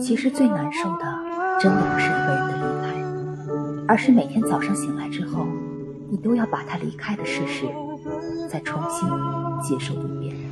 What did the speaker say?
其实最难受的真的不是一个人的离开而是每天早上醒来之后你都要把他离开的事实再重新接受一遍。